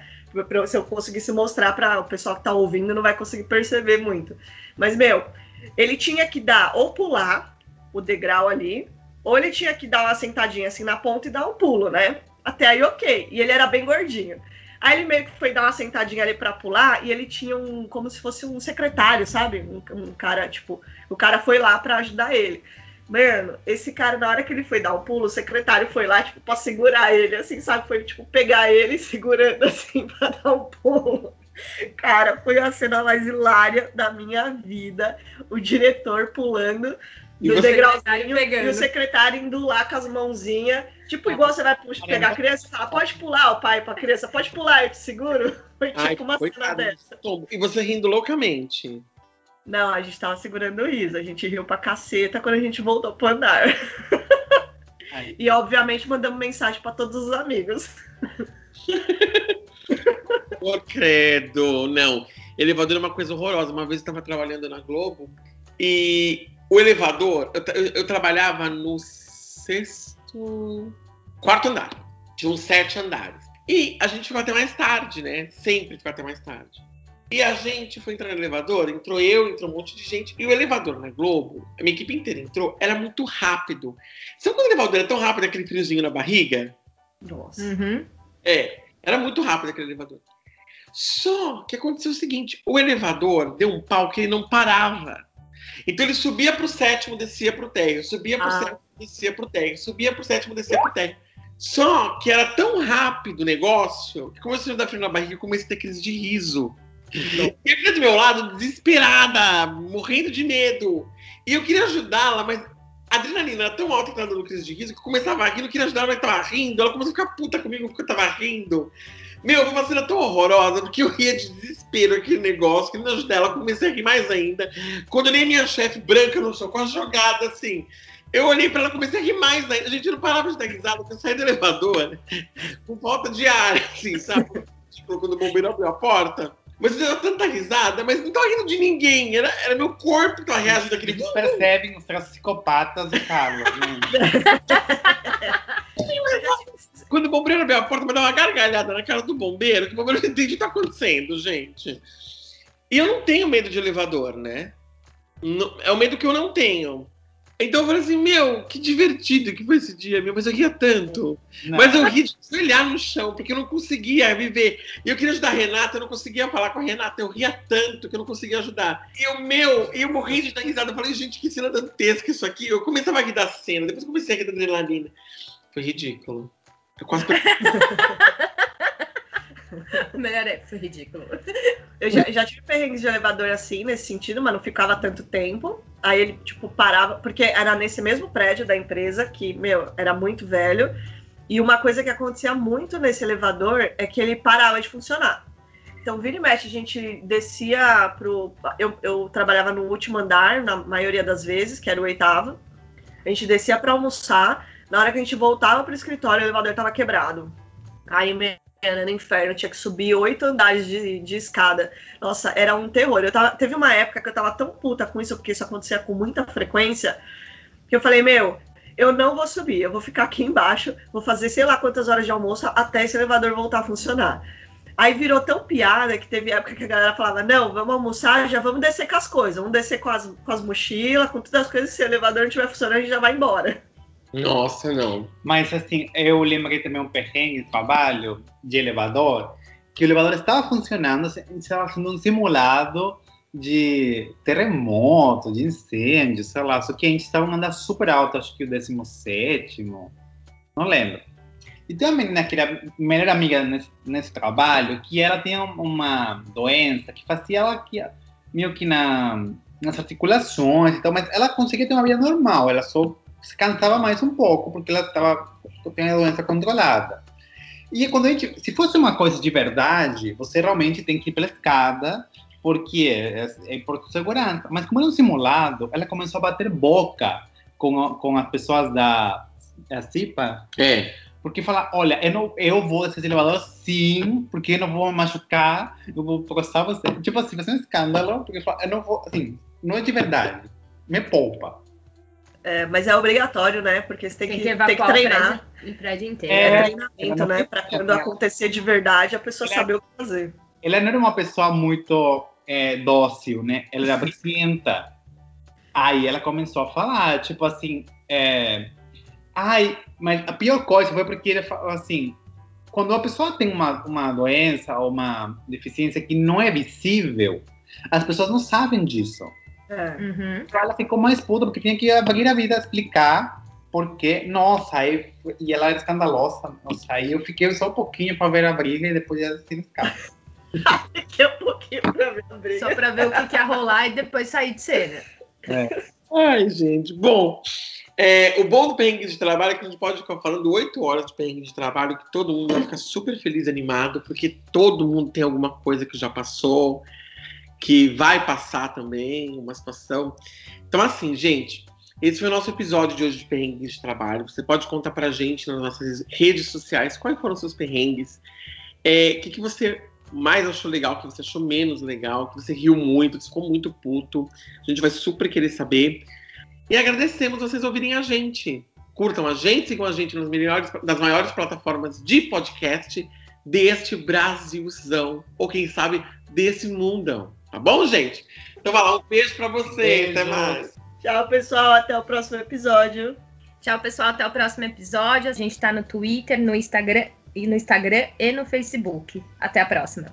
Se eu conseguisse mostrar para o pessoal que tá ouvindo, não vai conseguir perceber muito. Mas, meu, ele tinha que dar ou pular o degrau ali, ou ele tinha que dar uma sentadinha assim na ponta e dar um pulo, né? Até aí, ok. E ele era bem gordinho. Aí ele meio que foi dar uma sentadinha ali pra pular e ele tinha um, como se fosse um secretário, sabe? Um, um cara, tipo, o cara foi lá pra ajudar ele. Mano, esse cara, na hora que ele foi dar o pulo, o secretário foi lá, tipo, pra segurar ele, assim, sabe? Foi, tipo, pegar ele segurando, assim, pra dar um pulo. Cara, foi a cena mais hilária da minha vida. O diretor pulando e do degrauzinho e o secretário indo lá com as mãozinhas. Tipo, igual você vai pegar a criança e fala, pode pular, o pai pra criança, pode pular, eu te seguro. Foi tipo Ai, uma cena dessa. E você rindo loucamente. Não, a gente tava segurando isso. A gente riu pra caceta quando a gente voltou pro andar. e, obviamente, mandamos mensagem para todos os amigos. Pô, credo, não. Elevador é uma coisa horrorosa. Uma vez eu estava trabalhando na Globo e o elevador, eu, eu, eu, trabalhava no sexto. quarto andar. Tinha uns sete andares. E a gente ficou até mais tarde, né? Sempre ficou até mais tarde. E a gente foi entrar no elevador, entrou eu, entrou um monte de gente. E o elevador na Globo, a minha equipe inteira entrou, era muito rápido. Sabe quando o elevador é tão rápido, aquele friozinho na barriga? Nossa. Uhum. É, era muito rápido aquele elevador. Só que aconteceu o seguinte: o elevador deu um pau que ele não parava. Então ele subia para o sétimo, descia para o térreo, subia para o ah. sétimo, descia para o térreo, subia para o sétimo, descia para o térreo. Só que era tão rápido o negócio que começou a dar frio na barriga e comecei a ter crise de riso. E a do meu lado, desesperada, morrendo de medo. E eu queria ajudá-la, mas a adrenalina era tão alta que ela dando crise de riso que eu começava a rir, não queria ajudar ela, mas tava rindo. Ela começou a ficar puta comigo porque eu tava rindo. Meu, foi uma cena tão horrorosa, porque eu ria de desespero aquele negócio, que não dela, comecei a rir mais ainda. Quando eu nem minha chefe branca no chão, com a jogada assim. Eu olhei pra ela comecei a rir mais ainda. A gente não parava de dar risada, eu saí do elevador, né? com falta de ar, assim, sabe? tipo, quando o bombeiro abriu a porta. Mas eu dava tanta risada, mas não tava rindo de ninguém. Era, era meu corpo que tava reagindo daquele. Eles percebem os traços psicopatas do Carlos. Né? Quando o bombeiro abriu a porta, vai dar uma gargalhada na cara do bombeiro, que o bombeiro não entende o que tá acontecendo, gente. E eu não tenho medo de elevador, né? Não- É o medo que eu não tenho. Então eu falei assim, meu, que divertido que foi esse dia, meu, mas eu ria tanto. Não. Mas eu ria de olhar no chão, porque eu não conseguia viver. E eu queria ajudar a Renata, eu não conseguia falar com a Renata. Eu ria tanto que eu não conseguia ajudar. E o meu, eu morri de dar risada. Eu falei, gente, que cena dantesca isso aqui. Eu começava a rir da cena, depois comecei a rir da adrenalina. Foi ridículo. Eu quase Melhor é, foi ridículo. Eu já, já tive perrengues de elevador assim, nesse sentido, mas não ficava tanto tempo. Aí ele, tipo, parava, porque era nesse mesmo prédio da empresa, que, meu, era muito velho. E uma coisa que acontecia muito nesse elevador é que ele parava de funcionar. Então, vira e mexe, a gente descia pro. Eu, eu trabalhava no último andar, na maioria das vezes, que era o oitavo. A gente descia para almoçar. Na hora que a gente voltava pro escritório, o elevador tava quebrado. Aí, era no inferno, tinha que subir oito andares de, de escada. Nossa, era um terror. Eu tava, teve uma época que eu tava tão puta com isso, porque isso acontecia com muita frequência, que eu falei, meu, eu não vou subir, eu vou ficar aqui embaixo, vou fazer sei lá quantas horas de almoço até esse elevador voltar a funcionar. Aí virou tão piada que teve época que a galera falava, não, vamos almoçar, já vamos descer com as coisas, vamos descer com as, com as mochilas, com todas as coisas, se o elevador não estiver funcionando, a gente já vai embora. Nossa, não. Mas assim, eu lembrei também um perrengue de trabalho de elevador, que o elevador estava funcionando, estava sendo um simulado de terremoto, de incêndio, sei lá, só que a gente estava andar super alto, acho que o 17, não lembro. E tem uma menina que era melhor amiga nesse, nesse trabalho, que ela tinha uma doença que fazia ela que, meio que na, nas articulações e tal, mas ela conseguia ter uma vida normal, ela só se cansava mais um pouco, porque ela estava tem a doença controlada. E quando a gente, se fosse uma coisa de verdade, você realmente tem que ir pela escada, porque é, é por segurança. Mas como era um simulado, ela começou a bater boca com, a- com as pessoas da, da CIPA, É. porque falar, olha, eu, não, eu vou descer esse elevador sim, porque eu não vou me machucar, eu vou processar você. Tipo assim, vai ser um escândalo, porque fala, eu não vou, assim, não é de verdade. Me poupa. É, mas é obrigatório, né? Porque você tem, Tem que, que tem que treinar. o prédio inteiro. É, É, treinamento, ela não né? Pra quando acontecer de verdade, a pessoa Ela- saber o que fazer. ela não era uma pessoa muito é, dócil, né? Ela era briguenta. Aí ela começou a falar, tipo assim, é, ai, mas a pior coisa foi porque ele falou assim, quando a pessoa tem uma, uma doença ou uma deficiência que não é visível, as pessoas não sabem disso. É. Uhum. Ela ficou mais puta porque tinha que abrir a vida explicar porque, nossa, aí, e ela era escandalosa, nossa, aí eu fiquei só um pouquinho para ver a briga e depois ia se escapa. Fiquei um pouquinho pra ver a briga. Só pra ver o que, que ia rolar e depois sair de cena. Ai, gente. Bom, é, o bom do perrengue de trabalho é que a gente pode ficar falando oito horas de perrengue de trabalho, que todo mundo vai ficar super feliz animado, porque todo mundo tem alguma coisa que já passou, que vai passar também, uma situação. Então, assim, gente, esse foi o nosso episódio de hoje de perrengue de trabalho. Você pode contar pra gente nas nossas redes sociais quais foram os seus perrengues, é, o que, que você mais achou legal, o que você achou menos legal, que você riu muito, que ficou muito puto. A gente vai super querer saber. E agradecemos vocês ouvirem a gente. Curtam a gente, sigam a gente nas melhores, nas maiores plataformas de podcast deste Brasilzão. Ou quem sabe, desse mundão. Tá bom, gente? Então vai lá, um beijo pra vocês. Até mais. Tchau, pessoal. Até o próximo episódio. Tchau, pessoal. Até o próximo episódio. A gente tá no Twitter, no Instagram e no Instagram e no Facebook. Até a próxima.